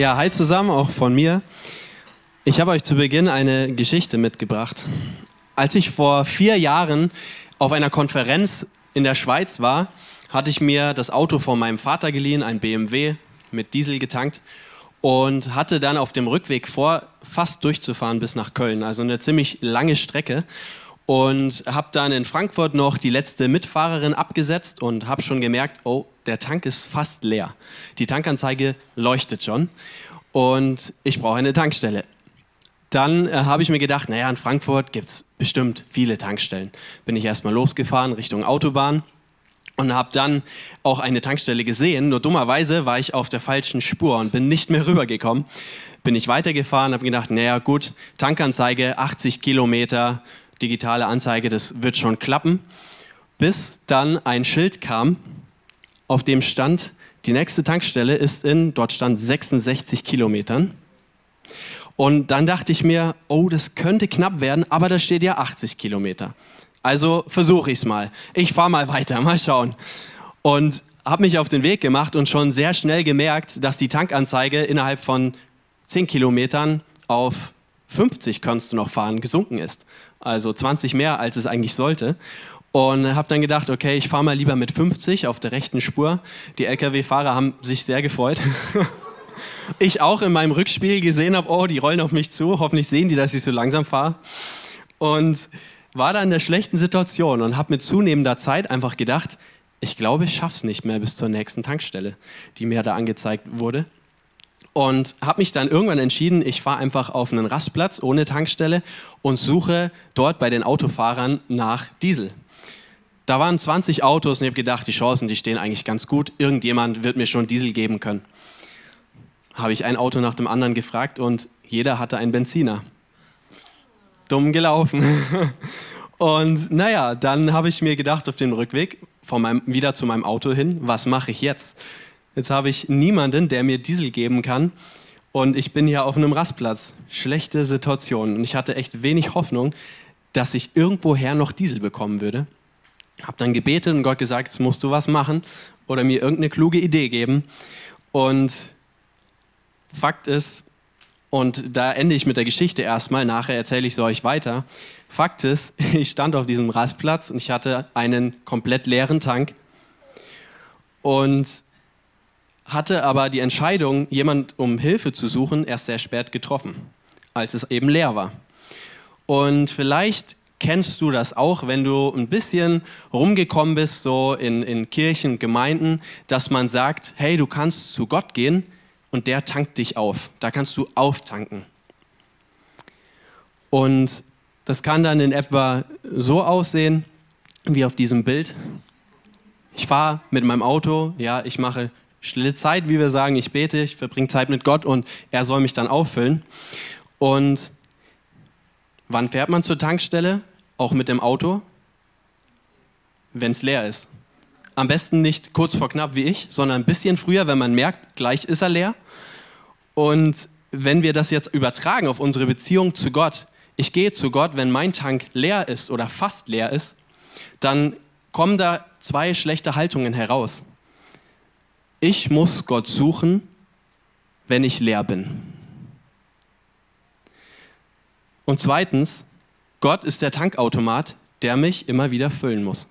Ja, hi zusammen, auch von mir. Ich habe euch zu Beginn eine Geschichte mitgebracht. Als ich vor vier Jahren auf einer Konferenz in der Schweiz war, hatte ich mir das Auto von meinem Vater geliehen, ein BMW mit Diesel getankt und hatte dann auf dem Rückweg vor, fast durchzufahren bis nach Köln, also eine ziemlich lange Strecke und habe dann in Frankfurt noch die letzte Mitfahrerin abgesetzt und habe schon gemerkt, oh, der Tank ist fast leer. Die Tankanzeige leuchtet schon und ich brauche eine Tankstelle. Dann äh, habe ich mir gedacht, naja, in Frankfurt gibt es bestimmt viele Tankstellen. Bin ich erstmal losgefahren Richtung Autobahn und habe dann auch eine Tankstelle gesehen. Nur dummerweise war ich auf der falschen Spur und bin nicht mehr rübergekommen. Bin ich weitergefahren, habe gedacht, naja gut, Tankanzeige 80 Kilometer, digitale Anzeige, das wird schon klappen. Bis dann ein Schild kam, auf dem stand, die nächste Tankstelle ist in, dort stand 66 Kilometern. Und dann dachte ich mir, oh, das könnte knapp werden, aber da steht ja 80 Kilometer. Also versuche ich es mal. Ich fahre mal weiter, mal schauen. Und habe mich auf den Weg gemacht und schon sehr schnell gemerkt, dass die Tankanzeige innerhalb von 10 Kilometern auf 50 kannst du noch fahren gesunken ist. Also 20 mehr, als es eigentlich sollte. Und habe dann gedacht, okay, ich fahre mal lieber mit 50 auf der rechten Spur. Die Lkw-Fahrer haben sich sehr gefreut. ich auch in meinem Rückspiel gesehen habe, oh, die rollen auf mich zu, hoffentlich sehen die, dass ich so langsam fahre. Und war da in der schlechten Situation und habe mit zunehmender Zeit einfach gedacht, ich glaube, ich schaff's nicht mehr bis zur nächsten Tankstelle, die mir da angezeigt wurde. Und habe mich dann irgendwann entschieden, ich fahre einfach auf einen Rastplatz ohne Tankstelle und suche dort bei den Autofahrern nach Diesel. Da waren 20 Autos und ich habe gedacht, die Chancen, die stehen eigentlich ganz gut. Irgendjemand wird mir schon Diesel geben können habe ich ein Auto nach dem anderen gefragt und jeder hatte einen Benziner. Dumm gelaufen. Und naja, dann habe ich mir gedacht auf dem Rückweg von meinem, wieder zu meinem Auto hin, was mache ich jetzt? Jetzt habe ich niemanden, der mir Diesel geben kann und ich bin hier auf einem Rastplatz. Schlechte Situation und ich hatte echt wenig Hoffnung, dass ich irgendwoher noch Diesel bekommen würde. Habe dann gebetet und Gott gesagt, jetzt musst du was machen oder mir irgendeine kluge Idee geben. Und Fakt ist, und da ende ich mit der Geschichte erstmal, nachher erzähle ich sie euch weiter. Fakt ist, ich stand auf diesem Rastplatz und ich hatte einen komplett leeren Tank und hatte aber die Entscheidung, jemand um Hilfe zu suchen, erst sehr spät getroffen, als es eben leer war. Und vielleicht kennst du das auch, wenn du ein bisschen rumgekommen bist, so in, in Kirchen, Gemeinden, dass man sagt, hey, du kannst zu Gott gehen, und der tankt dich auf. Da kannst du auftanken. Und das kann dann in etwa so aussehen wie auf diesem Bild. Ich fahre mit meinem Auto, ja, ich mache stille Zeit, wie wir sagen, ich bete, ich verbringe Zeit mit Gott und er soll mich dann auffüllen. Und wann fährt man zur Tankstelle? Auch mit dem Auto? Wenn es leer ist. Am besten nicht kurz vor knapp wie ich, sondern ein bisschen früher, wenn man merkt, gleich ist er leer. Und wenn wir das jetzt übertragen auf unsere Beziehung zu Gott, ich gehe zu Gott, wenn mein Tank leer ist oder fast leer ist, dann kommen da zwei schlechte Haltungen heraus. Ich muss Gott suchen, wenn ich leer bin. Und zweitens, Gott ist der Tankautomat, der mich immer wieder füllen muss.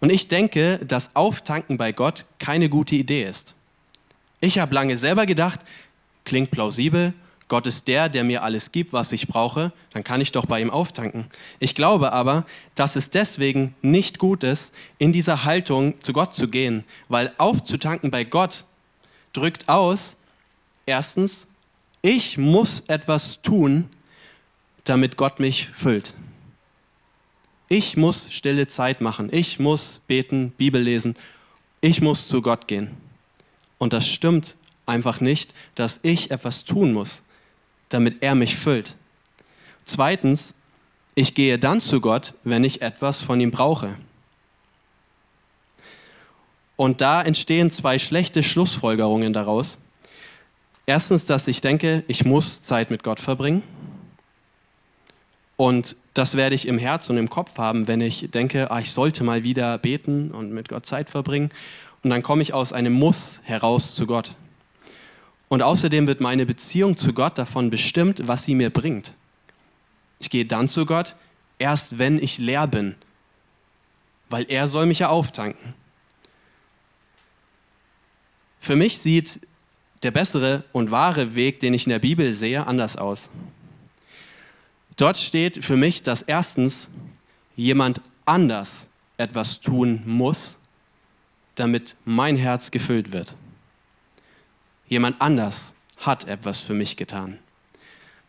Und ich denke, dass Auftanken bei Gott keine gute Idee ist. Ich habe lange selber gedacht, klingt plausibel, Gott ist der, der mir alles gibt, was ich brauche, dann kann ich doch bei ihm auftanken. Ich glaube aber, dass es deswegen nicht gut ist, in dieser Haltung zu Gott zu gehen, weil aufzutanken bei Gott drückt aus, erstens, ich muss etwas tun, damit Gott mich füllt. Ich muss stille Zeit machen. Ich muss beten, Bibel lesen. Ich muss zu Gott gehen. Und das stimmt einfach nicht, dass ich etwas tun muss, damit er mich füllt. Zweitens, ich gehe dann zu Gott, wenn ich etwas von ihm brauche. Und da entstehen zwei schlechte Schlussfolgerungen daraus. Erstens, dass ich denke, ich muss Zeit mit Gott verbringen. Und das werde ich im Herz und im Kopf haben, wenn ich denke, ah, ich sollte mal wieder beten und mit Gott Zeit verbringen. Und dann komme ich aus einem Muss heraus zu Gott. Und außerdem wird meine Beziehung zu Gott davon bestimmt, was sie mir bringt. Ich gehe dann zu Gott, erst wenn ich leer bin, weil er soll mich ja auftanken. Für mich sieht der bessere und wahre Weg, den ich in der Bibel sehe, anders aus. Dort steht für mich, dass erstens jemand anders etwas tun muss, damit mein Herz gefüllt wird. Jemand anders hat etwas für mich getan.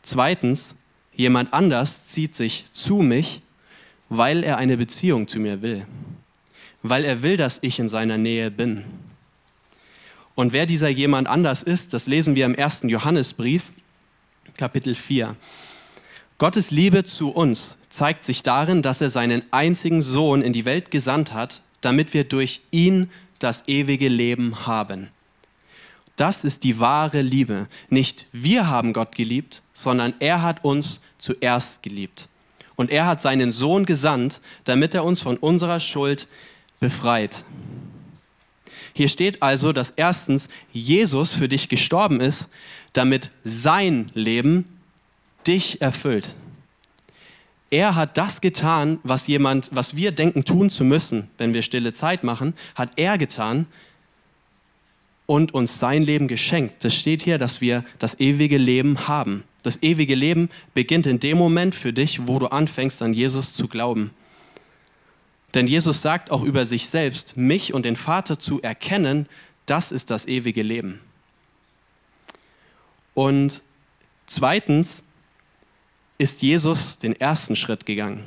Zweitens, jemand anders zieht sich zu mich, weil er eine Beziehung zu mir will, weil er will, dass ich in seiner Nähe bin. Und wer dieser jemand anders ist, das lesen wir im ersten Johannesbrief, Kapitel 4. Gottes Liebe zu uns zeigt sich darin, dass er seinen einzigen Sohn in die Welt gesandt hat, damit wir durch ihn das ewige Leben haben. Das ist die wahre Liebe. Nicht wir haben Gott geliebt, sondern er hat uns zuerst geliebt. Und er hat seinen Sohn gesandt, damit er uns von unserer Schuld befreit. Hier steht also, dass erstens Jesus für dich gestorben ist, damit sein Leben dich erfüllt. Er hat das getan, was jemand, was wir denken tun zu müssen, wenn wir stille Zeit machen, hat er getan und uns sein Leben geschenkt. Das steht hier, dass wir das ewige Leben haben. Das ewige Leben beginnt in dem Moment für dich, wo du anfängst an Jesus zu glauben. Denn Jesus sagt auch über sich selbst, mich und den Vater zu erkennen, das ist das ewige Leben. Und zweitens ist Jesus den ersten Schritt gegangen.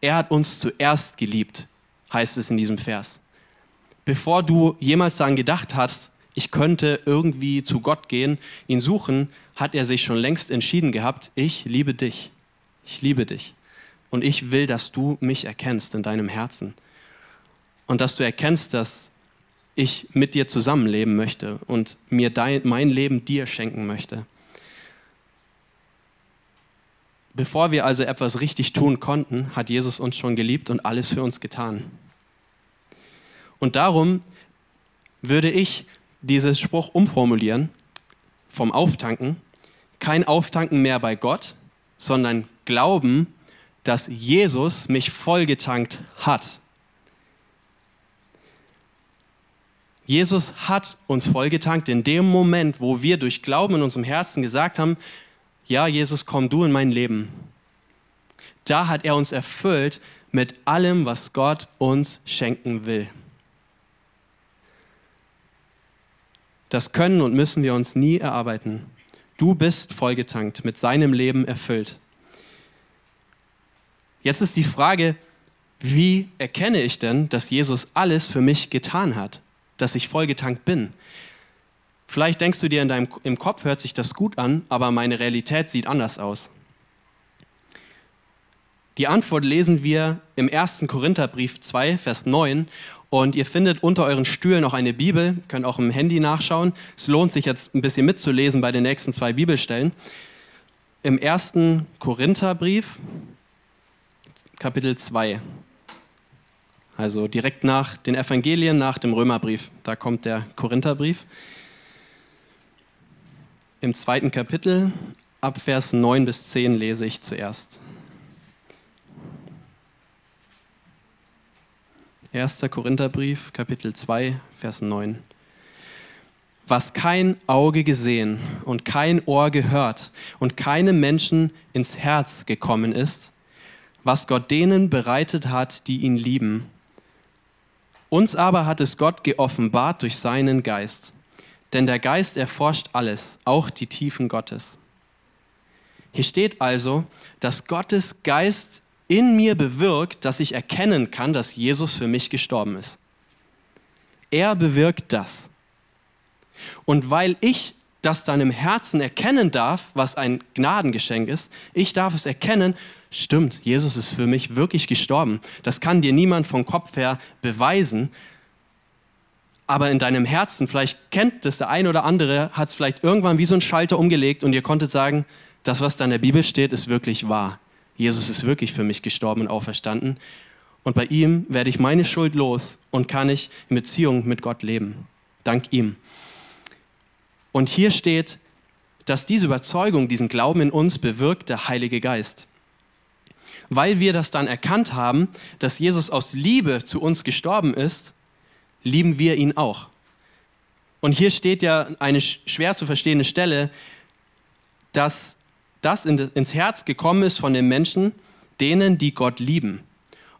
Er hat uns zuerst geliebt, heißt es in diesem Vers. Bevor du jemals daran gedacht hast, ich könnte irgendwie zu Gott gehen, ihn suchen, hat er sich schon längst entschieden gehabt, ich liebe dich. Ich liebe dich. Und ich will, dass du mich erkennst in deinem Herzen. Und dass du erkennst, dass ich mit dir zusammenleben möchte und mir dein, mein Leben dir schenken möchte. Bevor wir also etwas richtig tun konnten, hat Jesus uns schon geliebt und alles für uns getan. Und darum würde ich diesen Spruch umformulieren vom Auftanken. Kein Auftanken mehr bei Gott, sondern Glauben dass Jesus mich vollgetankt hat. Jesus hat uns vollgetankt in dem Moment, wo wir durch Glauben in unserem Herzen gesagt haben, ja, Jesus, komm du in mein Leben. Da hat er uns erfüllt mit allem, was Gott uns schenken will. Das können und müssen wir uns nie erarbeiten. Du bist vollgetankt, mit seinem Leben erfüllt. Jetzt ist die Frage, wie erkenne ich denn, dass Jesus alles für mich getan hat, dass ich vollgetankt bin? Vielleicht denkst du dir in deinem, im Kopf, hört sich das gut an, aber meine Realität sieht anders aus. Die Antwort lesen wir im 1. Korintherbrief 2, Vers 9. Und ihr findet unter euren Stühlen auch eine Bibel, könnt auch im Handy nachschauen. Es lohnt sich jetzt ein bisschen mitzulesen bei den nächsten zwei Bibelstellen. Im 1. Korintherbrief, Kapitel 2. Also direkt nach den Evangelien, nach dem Römerbrief. Da kommt der Korintherbrief. Im zweiten Kapitel, ab Vers 9 bis 10 lese ich zuerst. 1. Korintherbrief, Kapitel 2, Vers 9. Was kein Auge gesehen und kein Ohr gehört und keinem Menschen ins Herz gekommen ist, was Gott denen bereitet hat, die ihn lieben. Uns aber hat es Gott geoffenbart durch seinen Geist. Denn der Geist erforscht alles, auch die Tiefen Gottes. Hier steht also, dass Gottes Geist in mir bewirkt, dass ich erkennen kann, dass Jesus für mich gestorben ist. Er bewirkt das. Und weil ich das dann im Herzen erkennen darf, was ein Gnadengeschenk ist, ich darf es erkennen, stimmt, Jesus ist für mich wirklich gestorben. Das kann dir niemand vom Kopf her beweisen. Aber in deinem Herzen, vielleicht kennt das der ein oder andere, hat es vielleicht irgendwann wie so ein Schalter umgelegt und ihr konntet sagen, das, was da in der Bibel steht, ist wirklich wahr. Jesus ist wirklich für mich gestorben und auferstanden. Und bei ihm werde ich meine Schuld los und kann ich in Beziehung mit Gott leben. Dank ihm. Und hier steht, dass diese Überzeugung, diesen Glauben in uns bewirkt der Heilige Geist. Weil wir das dann erkannt haben, dass Jesus aus Liebe zu uns gestorben ist, lieben wir ihn auch. Und hier steht ja eine schwer zu verstehende Stelle, dass das ins Herz gekommen ist von den Menschen, denen, die Gott lieben.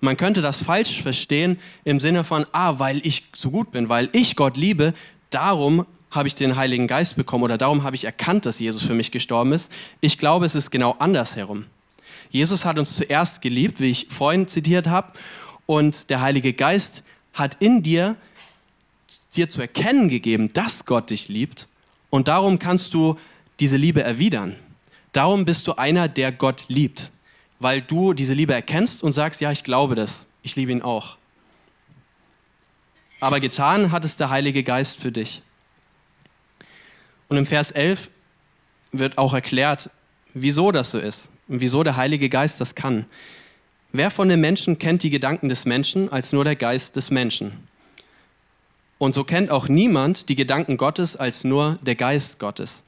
Und man könnte das falsch verstehen im Sinne von, ah, weil ich so gut bin, weil ich Gott liebe, darum habe ich den Heiligen Geist bekommen oder darum habe ich erkannt, dass Jesus für mich gestorben ist. Ich glaube, es ist genau andersherum. Jesus hat uns zuerst geliebt, wie ich vorhin zitiert habe, und der Heilige Geist hat in dir dir zu erkennen gegeben, dass Gott dich liebt und darum kannst du diese Liebe erwidern. Darum bist du einer, der Gott liebt, weil du diese Liebe erkennst und sagst, ja, ich glaube das, ich liebe ihn auch. Aber getan hat es der Heilige Geist für dich. Und im Vers 11 wird auch erklärt, wieso das so ist und wieso der Heilige Geist das kann. Wer von den Menschen kennt die Gedanken des Menschen als nur der Geist des Menschen? Und so kennt auch niemand die Gedanken Gottes als nur der Geist Gottes.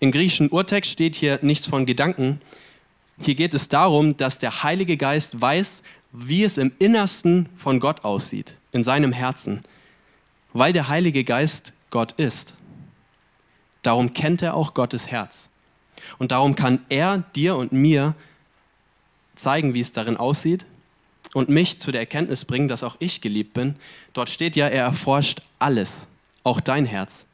Im griechischen Urtext steht hier nichts von Gedanken. Hier geht es darum, dass der Heilige Geist weiß, wie es im Innersten von Gott aussieht, in seinem Herzen, weil der Heilige Geist Gott ist. Darum kennt er auch Gottes Herz. Und darum kann er dir und mir zeigen, wie es darin aussieht und mich zu der Erkenntnis bringen, dass auch ich geliebt bin. Dort steht ja, er erforscht alles, auch dein Herz.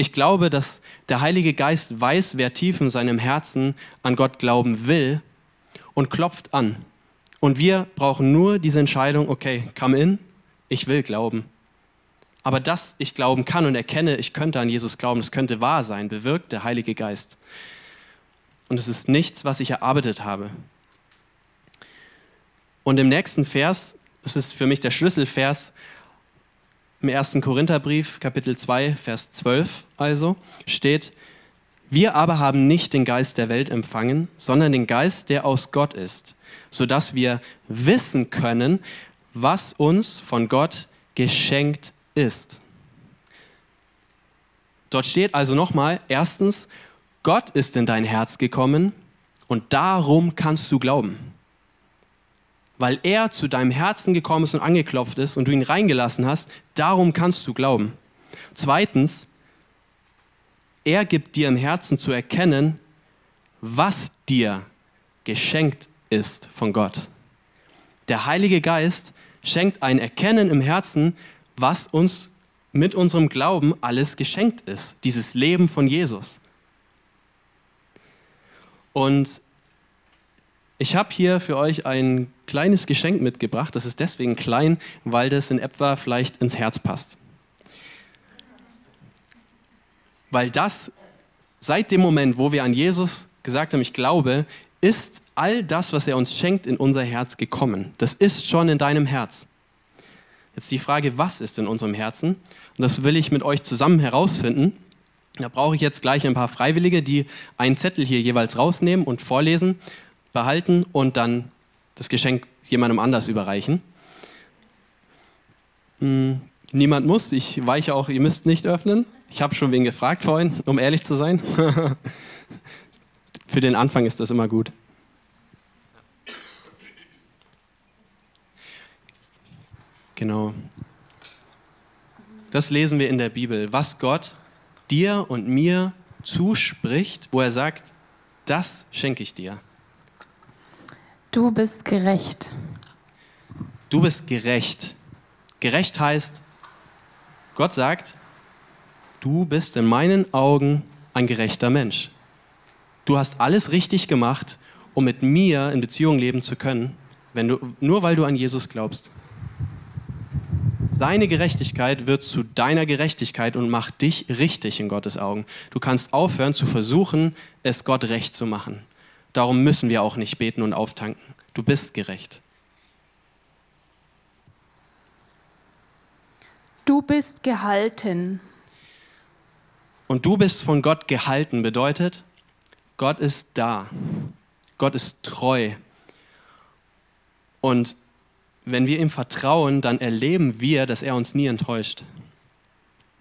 Ich glaube, dass der Heilige Geist weiß, wer tief in seinem Herzen an Gott glauben will und klopft an. Und wir brauchen nur diese Entscheidung, okay, come in, ich will glauben. Aber dass ich glauben kann und erkenne, ich könnte an Jesus glauben, das könnte wahr sein, bewirkt der Heilige Geist. Und es ist nichts, was ich erarbeitet habe. Und im nächsten Vers, das ist für mich der Schlüsselvers, im 1. Korintherbrief, Kapitel 2, Vers 12 also, steht, wir aber haben nicht den Geist der Welt empfangen, sondern den Geist, der aus Gott ist, sodass wir wissen können, was uns von Gott geschenkt ist. Dort steht also nochmal, erstens, Gott ist in dein Herz gekommen und darum kannst du glauben weil er zu deinem Herzen gekommen ist und angeklopft ist und du ihn reingelassen hast, darum kannst du glauben. Zweitens, er gibt dir im Herzen zu erkennen, was dir geschenkt ist von Gott. Der Heilige Geist schenkt ein Erkennen im Herzen, was uns mit unserem Glauben alles geschenkt ist, dieses Leben von Jesus. Und ich habe hier für euch ein kleines Geschenk mitgebracht. Das ist deswegen klein, weil das in etwa vielleicht ins Herz passt. Weil das seit dem Moment, wo wir an Jesus gesagt haben, ich glaube, ist all das, was er uns schenkt, in unser Herz gekommen. Das ist schon in deinem Herz. Jetzt die Frage, was ist in unserem Herzen? Und das will ich mit euch zusammen herausfinden. Da brauche ich jetzt gleich ein paar Freiwillige, die einen Zettel hier jeweils rausnehmen und vorlesen behalten und dann das Geschenk jemandem anders überreichen. Hm, niemand muss, ich weiche auch, ihr müsst nicht öffnen. Ich habe schon wen gefragt vorhin, um ehrlich zu sein. Für den Anfang ist das immer gut. Genau. Das lesen wir in der Bibel, was Gott dir und mir zuspricht, wo er sagt, das schenke ich dir. Du bist gerecht. Du bist gerecht. Gerecht heißt, Gott sagt, du bist in meinen Augen ein gerechter Mensch. Du hast alles richtig gemacht, um mit mir in Beziehung leben zu können, wenn du, nur weil du an Jesus glaubst. Seine Gerechtigkeit wird zu deiner Gerechtigkeit und macht dich richtig in Gottes Augen. Du kannst aufhören zu versuchen, es Gott recht zu machen. Darum müssen wir auch nicht beten und auftanken. Du bist gerecht. Du bist gehalten. Und du bist von Gott gehalten bedeutet, Gott ist da. Gott ist treu. Und wenn wir ihm vertrauen, dann erleben wir, dass er uns nie enttäuscht.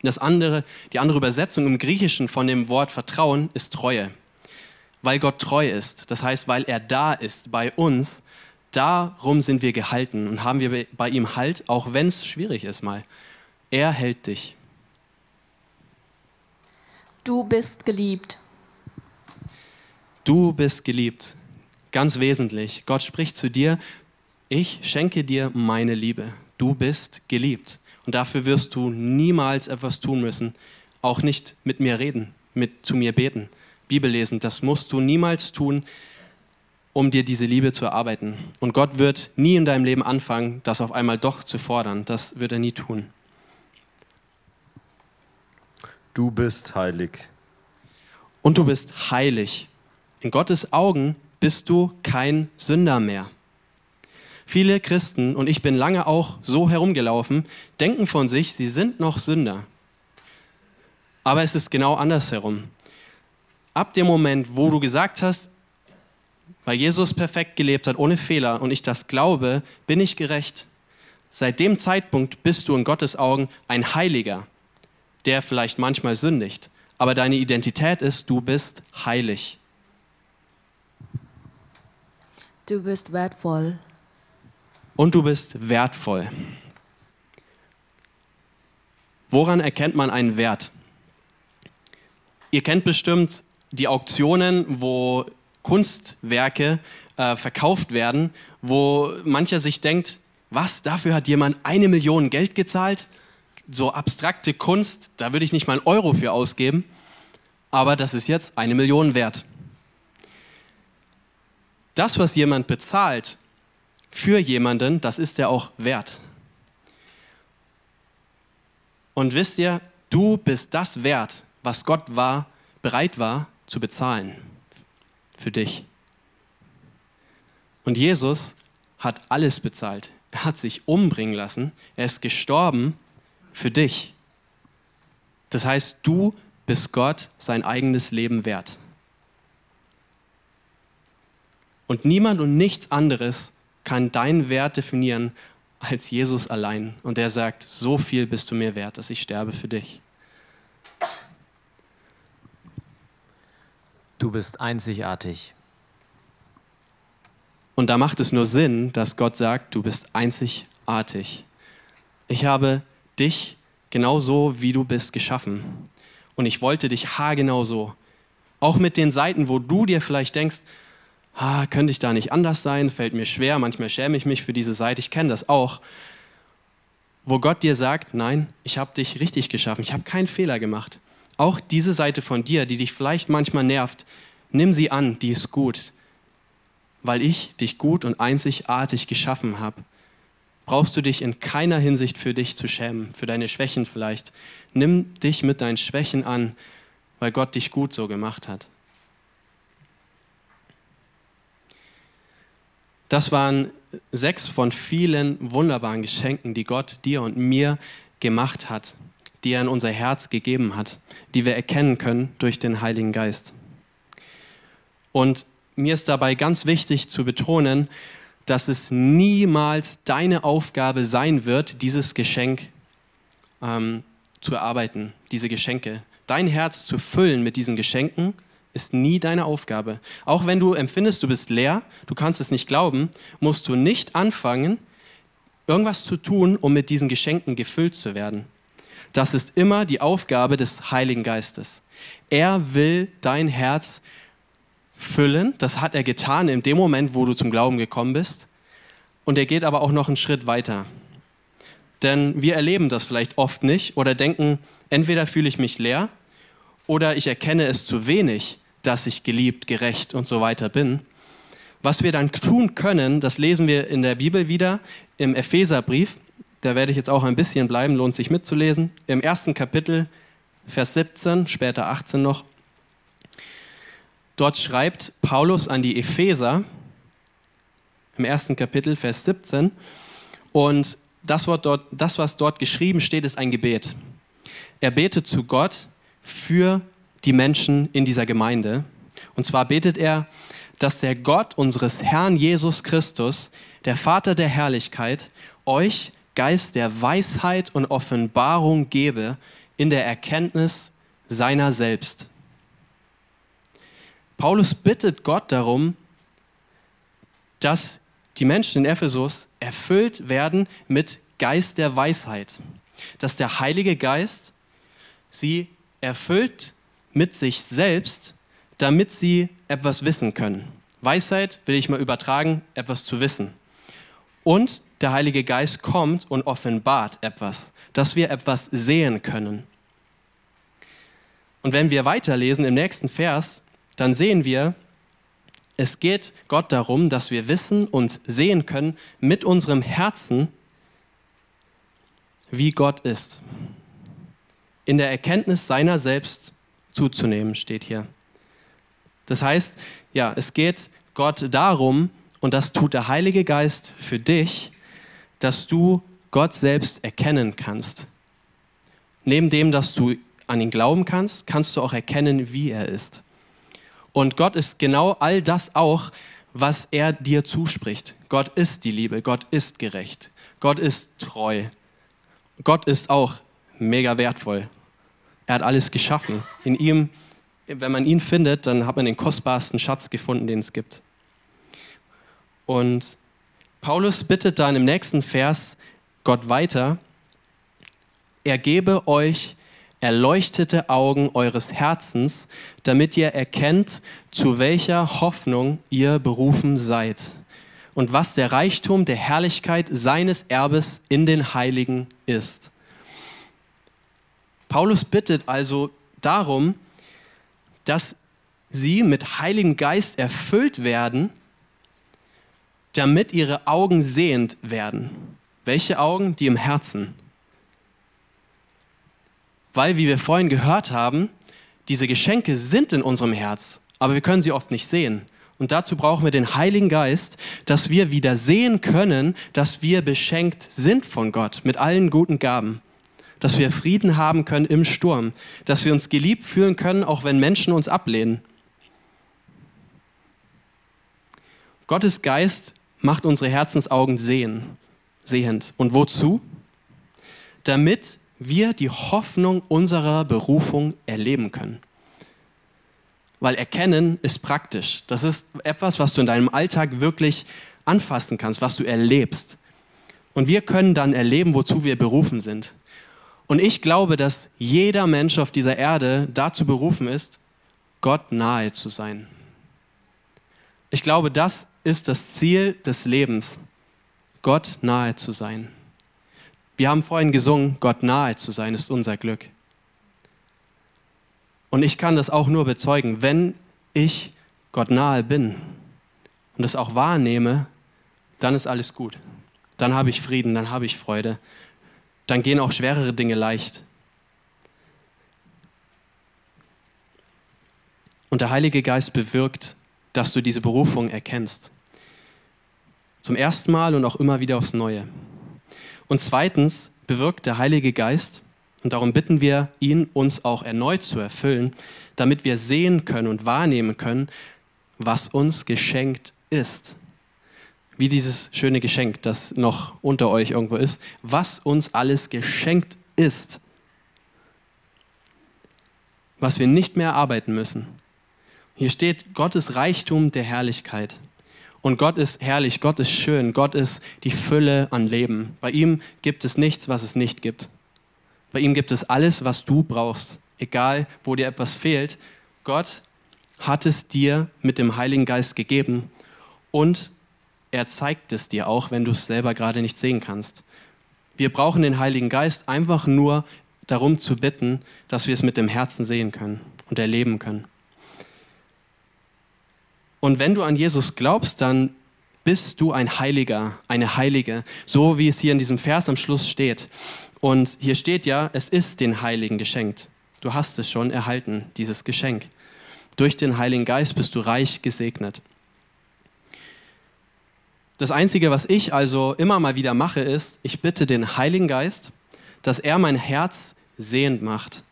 Das andere, die andere Übersetzung im Griechischen von dem Wort Vertrauen ist Treue. Weil Gott treu ist, das heißt, weil er da ist bei uns, darum sind wir gehalten und haben wir bei ihm Halt, auch wenn es schwierig ist mal. Er hält dich. Du bist geliebt. Du bist geliebt. Ganz wesentlich. Gott spricht zu dir, ich schenke dir meine Liebe. Du bist geliebt. Und dafür wirst du niemals etwas tun müssen. Auch nicht mit mir reden, mit zu mir beten, Bibel lesen. Das musst du niemals tun, um dir diese Liebe zu erarbeiten. Und Gott wird nie in deinem Leben anfangen, das auf einmal doch zu fordern. Das wird er nie tun. Du bist heilig. Und du bist heilig. In Gottes Augen bist du kein Sünder mehr. Viele Christen, und ich bin lange auch so herumgelaufen, denken von sich, sie sind noch Sünder. Aber es ist genau andersherum. Ab dem Moment, wo du gesagt hast, weil Jesus perfekt gelebt hat, ohne Fehler, und ich das glaube, bin ich gerecht. Seit dem Zeitpunkt bist du in Gottes Augen ein Heiliger, der vielleicht manchmal sündigt. Aber deine Identität ist, du bist heilig. Du bist wertvoll und du bist wertvoll. Woran erkennt man einen Wert? Ihr kennt bestimmt die Auktionen, wo Kunstwerke äh, verkauft werden, wo mancher sich denkt, was, dafür hat jemand eine Million Geld gezahlt? So abstrakte Kunst, da würde ich nicht mal einen Euro für ausgeben, aber das ist jetzt eine Million wert. Das, was jemand bezahlt, für jemanden, das ist er auch wert. Und wisst ihr, du bist das wert, was Gott war, bereit war zu bezahlen für dich. Und Jesus hat alles bezahlt. Er hat sich umbringen lassen. Er ist gestorben für dich. Das heißt, du bist Gott sein eigenes Leben wert. Und niemand und nichts anderes kann deinen Wert definieren als Jesus allein. Und er sagt, so viel bist du mir wert, dass ich sterbe für dich. Du bist einzigartig. Und da macht es nur Sinn, dass Gott sagt, du bist einzigartig. Ich habe dich genauso, wie du bist, geschaffen. Und ich wollte dich haargenau so. Auch mit den Seiten, wo du dir vielleicht denkst, ah, könnte ich da nicht anders sein, fällt mir schwer, manchmal schäme ich mich für diese Seite, ich kenne das auch. Wo Gott dir sagt, nein, ich habe dich richtig geschaffen, ich habe keinen Fehler gemacht. Auch diese Seite von dir, die dich vielleicht manchmal nervt, nimm sie an, die ist gut, weil ich dich gut und einzigartig geschaffen habe. Brauchst du dich in keiner Hinsicht für dich zu schämen, für deine Schwächen vielleicht. Nimm dich mit deinen Schwächen an, weil Gott dich gut so gemacht hat. Das waren sechs von vielen wunderbaren Geschenken, die Gott dir und mir gemacht hat, die er in unser Herz gegeben hat, die wir erkennen können durch den Heiligen Geist. Und mir ist dabei ganz wichtig zu betonen, dass es niemals deine Aufgabe sein wird, dieses Geschenk ähm, zu erarbeiten, diese Geschenke. Dein Herz zu füllen mit diesen Geschenken ist nie deine Aufgabe. Auch wenn du empfindest, du bist leer, du kannst es nicht glauben, musst du nicht anfangen, irgendwas zu tun, um mit diesen Geschenken gefüllt zu werden. Das ist immer die Aufgabe des Heiligen Geistes. Er will dein Herz füllen. Das hat er getan in dem Moment, wo du zum Glauben gekommen bist. Und er geht aber auch noch einen Schritt weiter. Denn wir erleben das vielleicht oft nicht oder denken, entweder fühle ich mich leer oder ich erkenne es zu wenig, dass ich geliebt, gerecht und so weiter bin. Was wir dann tun können, das lesen wir in der Bibel wieder im Epheserbrief. Da werde ich jetzt auch ein bisschen bleiben, lohnt sich mitzulesen. Im ersten Kapitel, Vers 17, später 18 noch. Dort schreibt Paulus an die Epheser im ersten Kapitel, Vers 17. Und das, dort, das, was dort geschrieben steht, ist ein Gebet. Er betet zu Gott, für die Menschen in dieser Gemeinde. Und zwar betet er, dass der Gott unseres Herrn Jesus Christus, der Vater der Herrlichkeit, euch Geist der Weisheit und Offenbarung gebe in der Erkenntnis seiner selbst. Paulus bittet Gott darum, dass die Menschen in Ephesus erfüllt werden mit Geist der Weisheit, dass der Heilige Geist sie erfüllt mit sich selbst, damit sie etwas wissen können. Weisheit will ich mal übertragen, etwas zu wissen. Und der Heilige Geist kommt und offenbart etwas, dass wir etwas sehen können. Und wenn wir weiterlesen im nächsten Vers, dann sehen wir, es geht Gott darum, dass wir wissen und sehen können mit unserem Herzen, wie Gott ist. In der Erkenntnis seiner selbst zuzunehmen, steht hier. Das heißt, ja, es geht Gott darum, und das tut der Heilige Geist für dich, dass du Gott selbst erkennen kannst. Neben dem, dass du an ihn glauben kannst, kannst du auch erkennen, wie er ist. Und Gott ist genau all das auch, was er dir zuspricht. Gott ist die Liebe, Gott ist gerecht, Gott ist treu. Gott ist auch mega wertvoll. Er hat alles geschaffen. In ihm, wenn man ihn findet, dann hat man den kostbarsten Schatz gefunden, den es gibt. Und Paulus bittet dann im nächsten Vers Gott weiter, er gebe euch erleuchtete Augen eures Herzens, damit ihr erkennt, zu welcher Hoffnung ihr berufen seid und was der Reichtum der Herrlichkeit seines Erbes in den Heiligen ist. Paulus bittet also darum, dass sie mit Heiligen Geist erfüllt werden, damit ihre Augen sehend werden. Welche Augen? Die im Herzen weil, wie wir vorhin gehört haben, diese Geschenke sind in unserem Herz, aber wir können sie oft nicht sehen. Und dazu brauchen wir den Heiligen Geist, dass wir wieder sehen können, dass wir beschenkt sind von Gott mit allen guten Gaben. Dass wir Frieden haben können im Sturm. Dass wir uns geliebt fühlen können, auch wenn Menschen uns ablehnen. Gottes Geist macht unsere Herzensaugen sehen, sehend. Und wozu? Damit wir die Hoffnung unserer Berufung erleben können. Weil erkennen ist praktisch. Das ist etwas, was du in deinem Alltag wirklich anfassen kannst, was du erlebst. Und wir können dann erleben, wozu wir berufen sind. Und ich glaube, dass jeder Mensch auf dieser Erde dazu berufen ist, Gott nahe zu sein. Ich glaube, das ist das Ziel des Lebens, Gott nahe zu sein. Wir haben vorhin gesungen, Gott nahe zu sein ist unser Glück. Und ich kann das auch nur bezeugen, wenn ich Gott nahe bin und das auch wahrnehme, dann ist alles gut. Dann habe ich Frieden, dann habe ich Freude. Dann gehen auch schwerere Dinge leicht. Und der Heilige Geist bewirkt, dass du diese Berufung erkennst. Zum ersten Mal und auch immer wieder aufs Neue. Und zweitens bewirkt der Heilige Geist, und darum bitten wir ihn, uns auch erneut zu erfüllen, damit wir sehen können und wahrnehmen können, was uns geschenkt ist. Wie dieses schöne Geschenk, das noch unter euch irgendwo ist, was uns alles geschenkt ist. Was wir nicht mehr arbeiten müssen. Hier steht Gottes Reichtum der Herrlichkeit. Und Gott ist herrlich, Gott ist schön, Gott ist die Fülle an Leben. Bei ihm gibt es nichts, was es nicht gibt. Bei ihm gibt es alles, was du brauchst, egal wo dir etwas fehlt. Gott hat es dir mit dem Heiligen Geist gegeben und er zeigt es dir auch, wenn du es selber gerade nicht sehen kannst. Wir brauchen den Heiligen Geist einfach nur darum zu bitten, dass wir es mit dem Herzen sehen können und erleben können. Und wenn du an Jesus glaubst, dann bist du ein Heiliger, eine Heilige, so wie es hier in diesem Vers am Schluss steht. Und hier steht ja, es ist den Heiligen geschenkt. Du hast es schon erhalten, dieses Geschenk. Durch den Heiligen Geist bist du reich gesegnet. Das Einzige, was ich also immer mal wieder mache, ist, ich bitte den Heiligen Geist, dass er mein Herz sehend macht,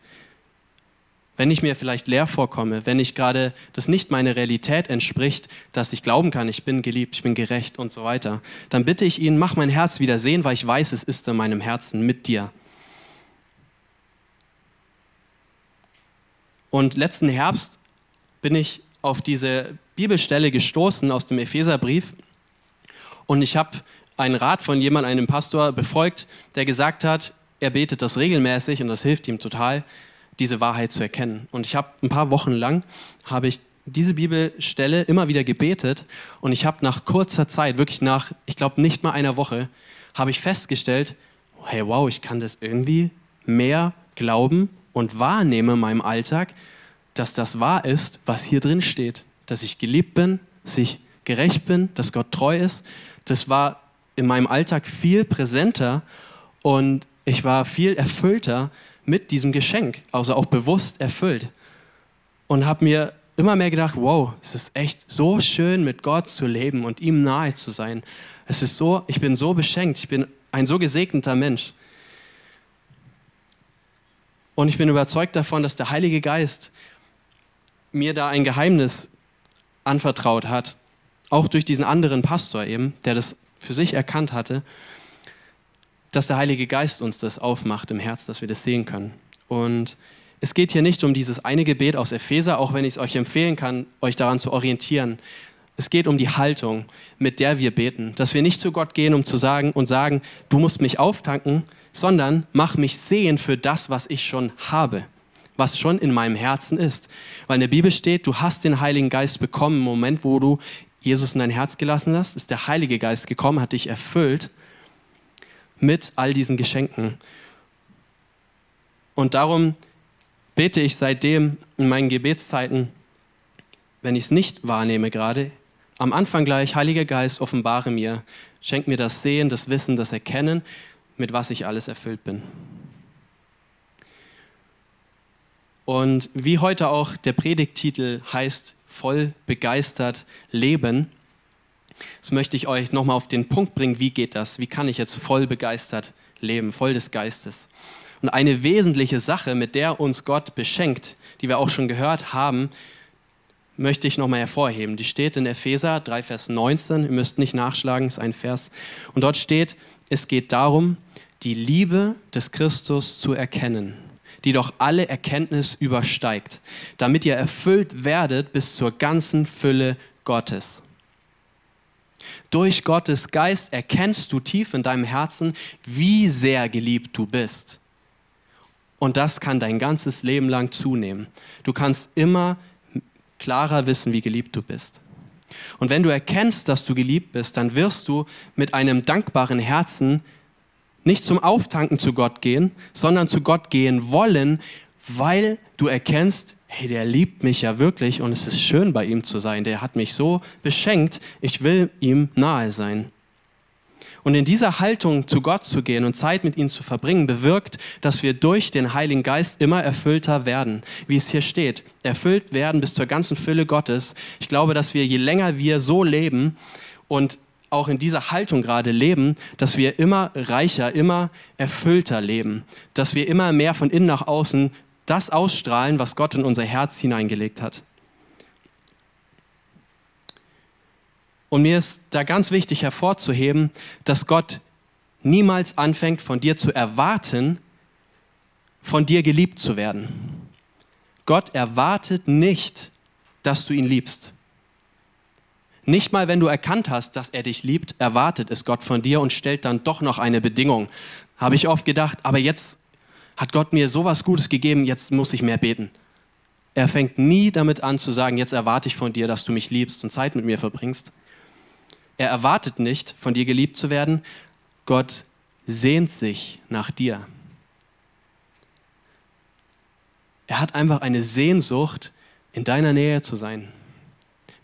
wenn ich mir vielleicht leer vorkomme, wenn ich gerade das nicht meine Realität entspricht, dass ich glauben kann, ich bin geliebt, ich bin gerecht und so weiter, dann bitte ich ihn, mach mein Herz wieder sehen, weil ich weiß, es ist in meinem Herzen mit dir. Und letzten Herbst bin ich auf diese Bibelstelle gestoßen aus dem Epheserbrief und ich habe einen Rat von jemandem, einem Pastor, befolgt, der gesagt hat, er betet das regelmäßig und das hilft ihm total, diese Wahrheit zu erkennen. Und ich habe ein paar Wochen lang, habe ich diese Bibelstelle immer wieder gebetet und ich habe nach kurzer Zeit, wirklich nach, ich glaube nicht mal einer Woche, habe ich festgestellt, hey wow, ich kann das irgendwie mehr glauben und wahrnehme in meinem Alltag, dass das wahr ist, was hier drin steht. Dass ich geliebt bin, dass ich gerecht bin, dass Gott treu ist. Das war in meinem Alltag viel präsenter und ich war viel erfüllter mit diesem Geschenk, also auch bewusst erfüllt. Und habe mir immer mehr gedacht, wow, es ist echt so schön, mit Gott zu leben und ihm nahe zu sein. Es ist so, ich bin so beschenkt, ich bin ein so gesegneter Mensch. Und ich bin überzeugt davon, dass der Heilige Geist mir da ein Geheimnis anvertraut hat, auch durch diesen anderen Pastor eben, der das für sich erkannt hatte, dass der Heilige Geist uns das aufmacht im Herz, dass wir das sehen können. Und es geht hier nicht um dieses eine Gebet aus Epheser, auch wenn ich es euch empfehlen kann, euch daran zu orientieren. Es geht um die Haltung, mit der wir beten, dass wir nicht zu Gott gehen, um zu sagen und sagen, du musst mich auftanken, sondern mach mich sehen für das, was ich schon habe, was schon in meinem Herzen ist. Weil in der Bibel steht, du hast den Heiligen Geist bekommen im Moment, wo du Jesus in dein Herz gelassen hast, ist der Heilige Geist gekommen, hat dich erfüllt mit all diesen Geschenken. Und darum bete ich seitdem in meinen Gebetszeiten, wenn ich es nicht wahrnehme gerade, am Anfang gleich, Heiliger Geist, offenbare mir, schenk mir das Sehen, das Wissen, das Erkennen, mit was ich alles erfüllt bin. Und wie heute auch der Predigttitel heißt, voll begeistert leben, das möchte ich euch nochmal auf den Punkt bringen, wie geht das? Wie kann ich jetzt voll begeistert leben, voll des Geistes? Und eine wesentliche Sache, mit der uns Gott beschenkt, die wir auch schon gehört haben, möchte ich nochmal hervorheben. Die steht in Epheser 3, Vers 19. Ihr müsst nicht nachschlagen, ist ein Vers. Und dort steht, es geht darum, die Liebe des Christus zu erkennen, die doch alle Erkenntnis übersteigt, damit ihr erfüllt werdet bis zur ganzen Fülle Gottes. Durch Gottes Geist erkennst du tief in deinem Herzen, wie sehr geliebt du bist. Und das kann dein ganzes Leben lang zunehmen. Du kannst immer klarer wissen, wie geliebt du bist. Und wenn du erkennst, dass du geliebt bist, dann wirst du mit einem dankbaren Herzen nicht zum Auftanken zu Gott gehen, sondern zu Gott gehen wollen, weil du erkennst, hey, der liebt mich ja wirklich und es ist schön bei ihm zu sein. Der hat mich so beschenkt, ich will ihm nahe sein. Und in dieser Haltung zu Gott zu gehen und Zeit mit ihm zu verbringen, bewirkt, dass wir durch den Heiligen Geist immer erfüllter werden. Wie es hier steht, erfüllt werden bis zur ganzen Fülle Gottes. Ich glaube, dass wir, je länger wir so leben und auch in dieser Haltung gerade leben, dass wir immer reicher, immer erfüllter leben, dass wir immer mehr von innen nach außen das ausstrahlen, was Gott in unser Herz hineingelegt hat. Und mir ist da ganz wichtig hervorzuheben, dass Gott niemals anfängt von dir zu erwarten, von dir geliebt zu werden. Gott erwartet nicht, dass du ihn liebst. Nicht mal, wenn du erkannt hast, dass er dich liebt, erwartet es Gott von dir und stellt dann doch noch eine Bedingung. Habe ich oft gedacht, aber jetzt hat Gott mir sowas Gutes gegeben, jetzt muss ich mehr beten. Er fängt nie damit an zu sagen, jetzt erwarte ich von dir, dass du mich liebst und Zeit mit mir verbringst. Er erwartet nicht, von dir geliebt zu werden. Gott sehnt sich nach dir. Er hat einfach eine Sehnsucht, in deiner Nähe zu sein,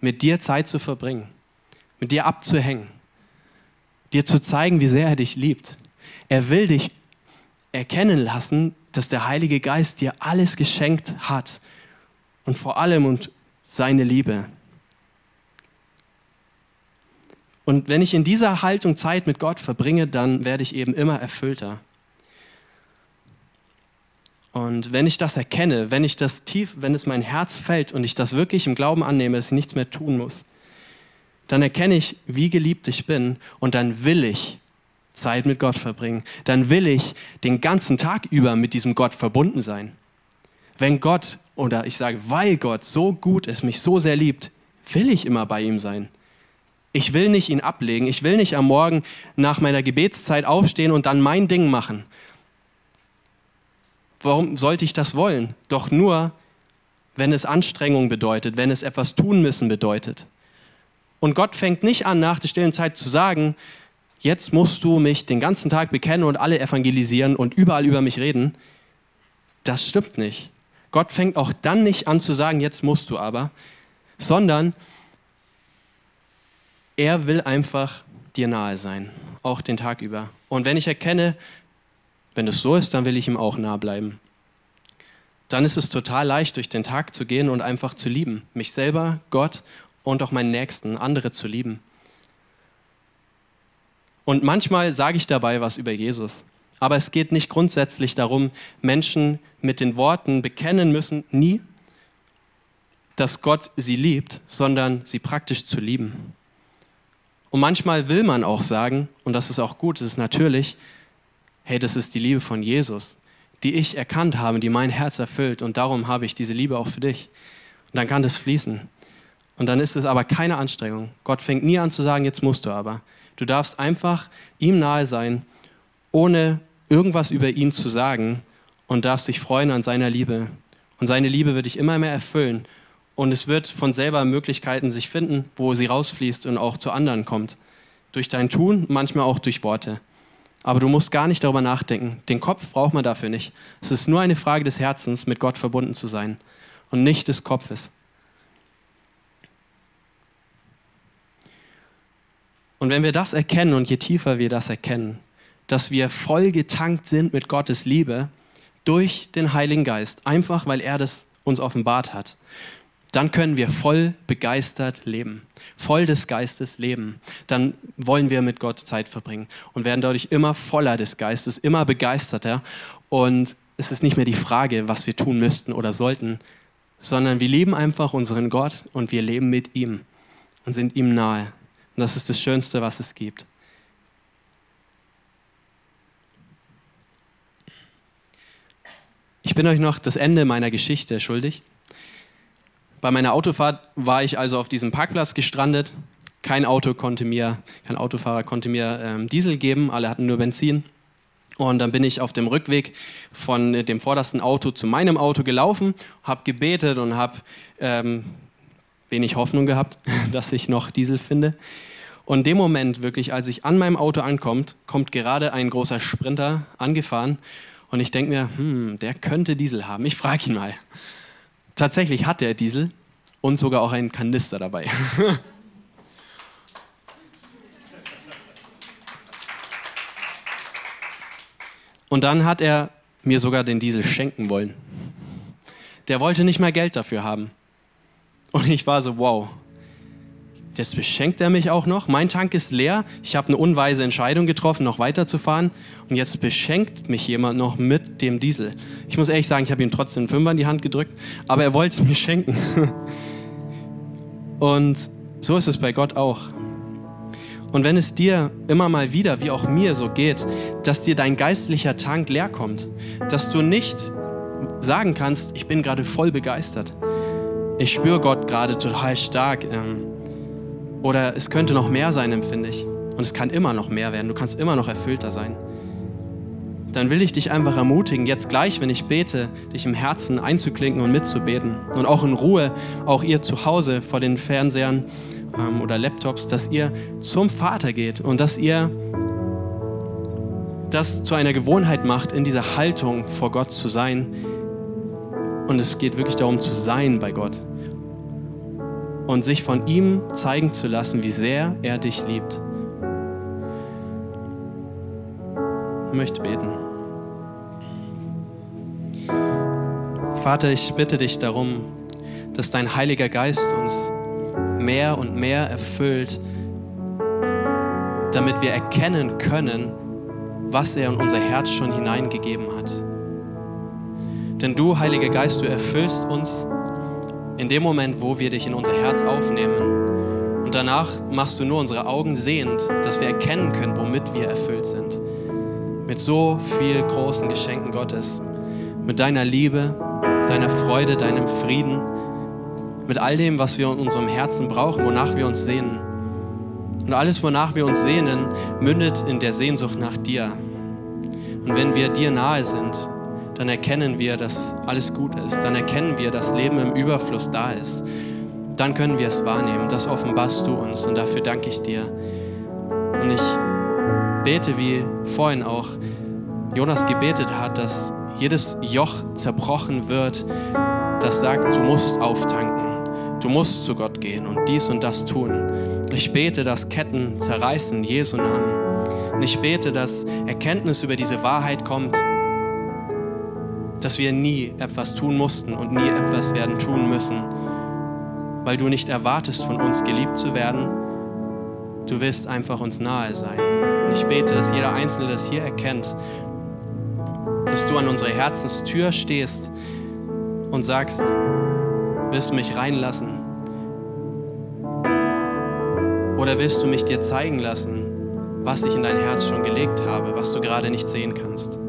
mit dir Zeit zu verbringen, mit dir abzuhängen, dir zu zeigen, wie sehr er dich liebt. Er will dich erkennen lassen, dass der Heilige Geist dir alles geschenkt hat und vor allem und seine Liebe. Und wenn ich in dieser Haltung Zeit mit Gott verbringe, dann werde ich eben immer erfüllter. Und wenn ich das erkenne, wenn ich das tief, wenn es mein Herz fällt und ich das wirklich im Glauben annehme, dass ich nichts mehr tun muss, dann erkenne ich, wie geliebt ich bin und dann will ich Zeit mit Gott verbringen. Dann will ich den ganzen Tag über mit diesem Gott verbunden sein. Wenn Gott oder ich sage, weil Gott so gut ist, mich so sehr liebt, will ich immer bei ihm sein. Ich will nicht ihn ablegen. Ich will nicht am Morgen nach meiner Gebetszeit aufstehen und dann mein Ding machen. Warum sollte ich das wollen? Doch nur, wenn es Anstrengung bedeutet, wenn es etwas tun müssen bedeutet. Und Gott fängt nicht an, nach der stillen Zeit zu sagen, jetzt musst du mich den ganzen Tag bekennen und alle evangelisieren und überall über mich reden. Das stimmt nicht. Gott fängt auch dann nicht an zu sagen, jetzt musst du aber, sondern er will einfach dir nahe sein, auch den Tag über. Und wenn ich erkenne, wenn es so ist, dann will ich ihm auch nahe bleiben. Dann ist es total leicht, durch den Tag zu gehen und einfach zu lieben. Mich selber, Gott und auch meinen Nächsten, andere zu lieben. Und manchmal sage ich dabei was über Jesus. Aber es geht nicht grundsätzlich darum, Menschen mit den Worten bekennen müssen, nie, dass Gott sie liebt, sondern sie praktisch zu lieben. Und manchmal will man auch sagen, und das ist auch gut, das ist natürlich, hey, das ist die Liebe von Jesus, die ich erkannt habe, die mein Herz erfüllt und darum habe ich diese Liebe auch für dich. Und dann kann das fließen. Und dann ist es aber keine Anstrengung. Gott fängt nie an zu sagen, jetzt musst du aber. Du darfst einfach ihm nahe sein, ohne irgendwas über ihn zu sagen und darfst dich freuen an seiner Liebe. Und seine Liebe wird dich immer mehr erfüllen. Und es wird von selber Möglichkeiten sich finden, wo sie rausfließt und auch zu anderen kommt. Durch dein Tun, manchmal auch durch Worte. Aber du musst gar nicht darüber nachdenken. Den Kopf braucht man dafür nicht. Es ist nur eine Frage des Herzens, mit Gott verbunden zu sein und nicht des Kopfes. Und wenn wir das erkennen und je tiefer wir das erkennen, dass wir voll getankt sind mit Gottes Liebe durch den Heiligen Geist, einfach weil er das uns offenbart hat, dann können wir voll begeistert leben, voll des Geistes leben. Dann wollen wir mit Gott Zeit verbringen und werden dadurch immer voller des Geistes, immer begeisterter. Und es ist nicht mehr die Frage, was wir tun müssten oder sollten, sondern wir lieben einfach unseren Gott und wir leben mit ihm und sind ihm nahe. Und das ist das Schönste, was es gibt. Ich bin euch noch das Ende meiner Geschichte schuldig. Bei meiner Autofahrt war ich also auf diesem Parkplatz gestrandet. Kein Auto konnte mir, kein Autofahrer konnte mir ähm, Diesel geben, alle hatten nur Benzin. Und dann bin ich auf dem Rückweg von dem vordersten Auto zu meinem Auto gelaufen, habe gebetet und habe ähm, wenig Hoffnung gehabt, dass ich noch Diesel finde. Und in dem Moment, wirklich, als ich an meinem Auto ankommt, kommt gerade ein großer Sprinter angefahren und ich denke mir, hm, der könnte Diesel haben. Ich frage ihn mal. Tatsächlich hat er Diesel und sogar auch einen Kanister dabei. und dann hat er mir sogar den Diesel schenken wollen. Der wollte nicht mehr Geld dafür haben. Und ich war so, wow, das beschenkt er mich auch noch. Mein Tank ist leer. Ich habe eine unweise Entscheidung getroffen, noch weiterzufahren. Und jetzt beschenkt mich jemand noch mit dem Diesel. Ich muss ehrlich sagen, ich habe ihm trotzdem einen Fünfer in die Hand gedrückt, aber er wollte es mir schenken. Und so ist es bei Gott auch. Und wenn es dir immer mal wieder, wie auch mir, so geht, dass dir dein geistlicher Tank leer kommt, dass du nicht sagen kannst, ich bin gerade voll begeistert. Ich spüre Gott gerade total stark. Ähm, oder es könnte noch mehr sein, empfinde ich. Und es kann immer noch mehr werden. Du kannst immer noch erfüllter sein. Dann will ich dich einfach ermutigen, jetzt gleich, wenn ich bete, dich im Herzen einzuklinken und mitzubeten. Und auch in Ruhe, auch ihr zu Hause vor den Fernsehern ähm, oder Laptops, dass ihr zum Vater geht und dass ihr das zu einer Gewohnheit macht, in dieser Haltung vor Gott zu sein. Und es geht wirklich darum zu sein bei Gott und sich von ihm zeigen zu lassen, wie sehr er dich liebt. Ich möchte beten. Vater, ich bitte dich darum, dass dein Heiliger Geist uns mehr und mehr erfüllt, damit wir erkennen können, was er in unser Herz schon hineingegeben hat. Denn du, Heiliger Geist, du erfüllst uns in dem Moment, wo wir dich in unser Herz aufnehmen. Und danach machst du nur unsere Augen sehend, dass wir erkennen können, womit wir erfüllt sind. Mit so viel großen Geschenken Gottes, mit deiner Liebe, deiner Freude, deinem Frieden, mit all dem, was wir in unserem Herzen brauchen, wonach wir uns sehnen. Und alles, wonach wir uns sehnen, mündet in der Sehnsucht nach dir. Und wenn wir dir nahe sind, dann erkennen wir, dass alles gut ist. Dann erkennen wir, dass Leben im Überfluss da ist. Dann können wir es wahrnehmen. Das offenbarst du uns und dafür danke ich dir. Und ich bete, wie vorhin auch Jonas gebetet hat, dass jedes Joch zerbrochen wird, das sagt, du musst auftanken. Du musst zu Gott gehen und dies und das tun. Ich bete, dass Ketten zerreißen Jesu Namen. Und ich bete, dass Erkenntnis über diese Wahrheit kommt, dass wir nie etwas tun mussten und nie etwas werden tun müssen, weil du nicht erwartest von uns geliebt zu werden. Du willst einfach uns nahe sein. Und ich bete, dass jeder Einzelne das hier erkennt, dass du an unsere Herzenstür stehst und sagst, willst du mich reinlassen? Oder willst du mich dir zeigen lassen, was ich in dein Herz schon gelegt habe, was du gerade nicht sehen kannst?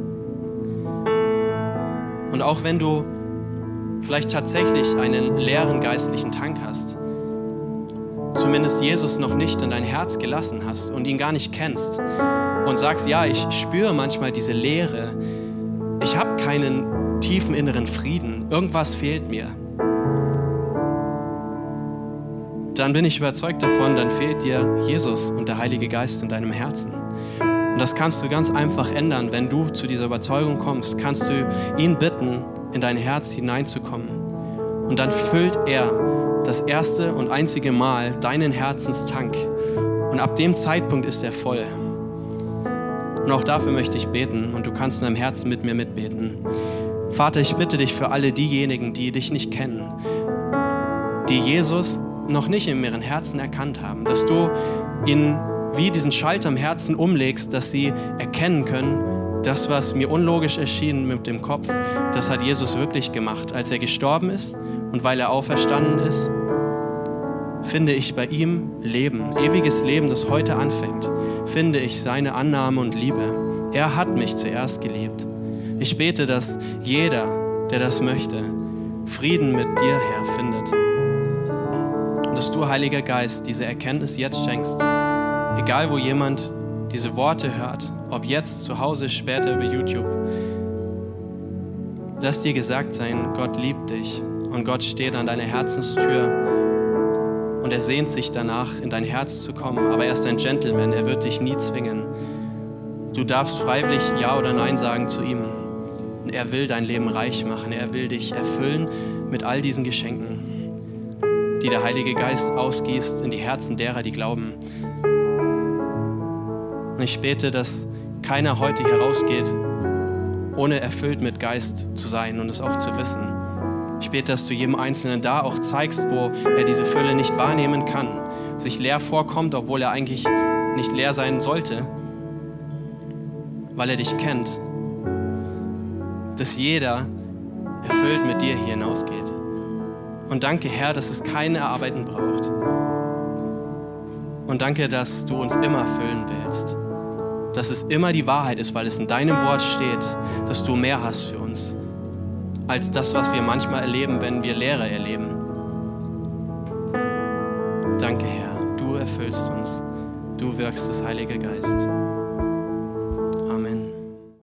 Und auch wenn du vielleicht tatsächlich einen leeren geistlichen Tank hast, zumindest Jesus noch nicht in dein Herz gelassen hast und ihn gar nicht kennst und sagst, ja, ich spüre manchmal diese Leere, ich habe keinen tiefen inneren Frieden, irgendwas fehlt mir, dann bin ich überzeugt davon, dann fehlt dir Jesus und der Heilige Geist in deinem Herzen. Und das kannst du ganz einfach ändern, wenn du zu dieser Überzeugung kommst, kannst du ihn bitten, in dein Herz hineinzukommen. Und dann füllt er das erste und einzige Mal deinen Herzenstank. Und ab dem Zeitpunkt ist er voll. Und auch dafür möchte ich beten und du kannst in deinem Herzen mit mir mitbeten. Vater, ich bitte dich für alle diejenigen, die dich nicht kennen, die Jesus noch nicht in ihren Herzen erkannt haben, dass du ihnen wie diesen Schalter im Herzen umlegst, dass sie erkennen können, das, was mir unlogisch erschien mit dem Kopf, das hat Jesus wirklich gemacht. Als er gestorben ist und weil er auferstanden ist, finde ich bei ihm Leben, ewiges Leben, das heute anfängt. Finde ich seine Annahme und Liebe. Er hat mich zuerst geliebt. Ich bete, dass jeder, der das möchte, Frieden mit dir, Herr, findet. Und dass du, Heiliger Geist, diese Erkenntnis jetzt schenkst. Egal, wo jemand diese Worte hört, ob jetzt zu Hause, später über YouTube. Lass dir gesagt sein, Gott liebt dich und Gott steht an deiner Herzenstür und er sehnt sich danach, in dein Herz zu kommen. Aber er ist ein Gentleman, er wird dich nie zwingen. Du darfst freiwillig Ja oder Nein sagen zu ihm. Er will dein Leben reich machen, er will dich erfüllen mit all diesen Geschenken, die der Heilige Geist ausgießt in die Herzen derer, die glauben. Ich bete, dass keiner heute hier rausgeht, ohne erfüllt mit Geist zu sein und es auch zu wissen. Ich bete, dass du jedem Einzelnen da auch zeigst, wo er diese Fülle nicht wahrnehmen kann, sich leer vorkommt, obwohl er eigentlich nicht leer sein sollte, weil er dich kennt. Dass jeder erfüllt mit dir hier hinausgeht. Und danke, Herr, dass es keine Erarbeiten braucht. Und danke, dass du uns immer füllen willst dass es immer die Wahrheit ist, weil es in deinem Wort steht, dass du mehr hast für uns, als das, was wir manchmal erleben, wenn wir Lehre erleben. Danke, Herr, du erfüllst uns, du wirkst das Heilige Geist.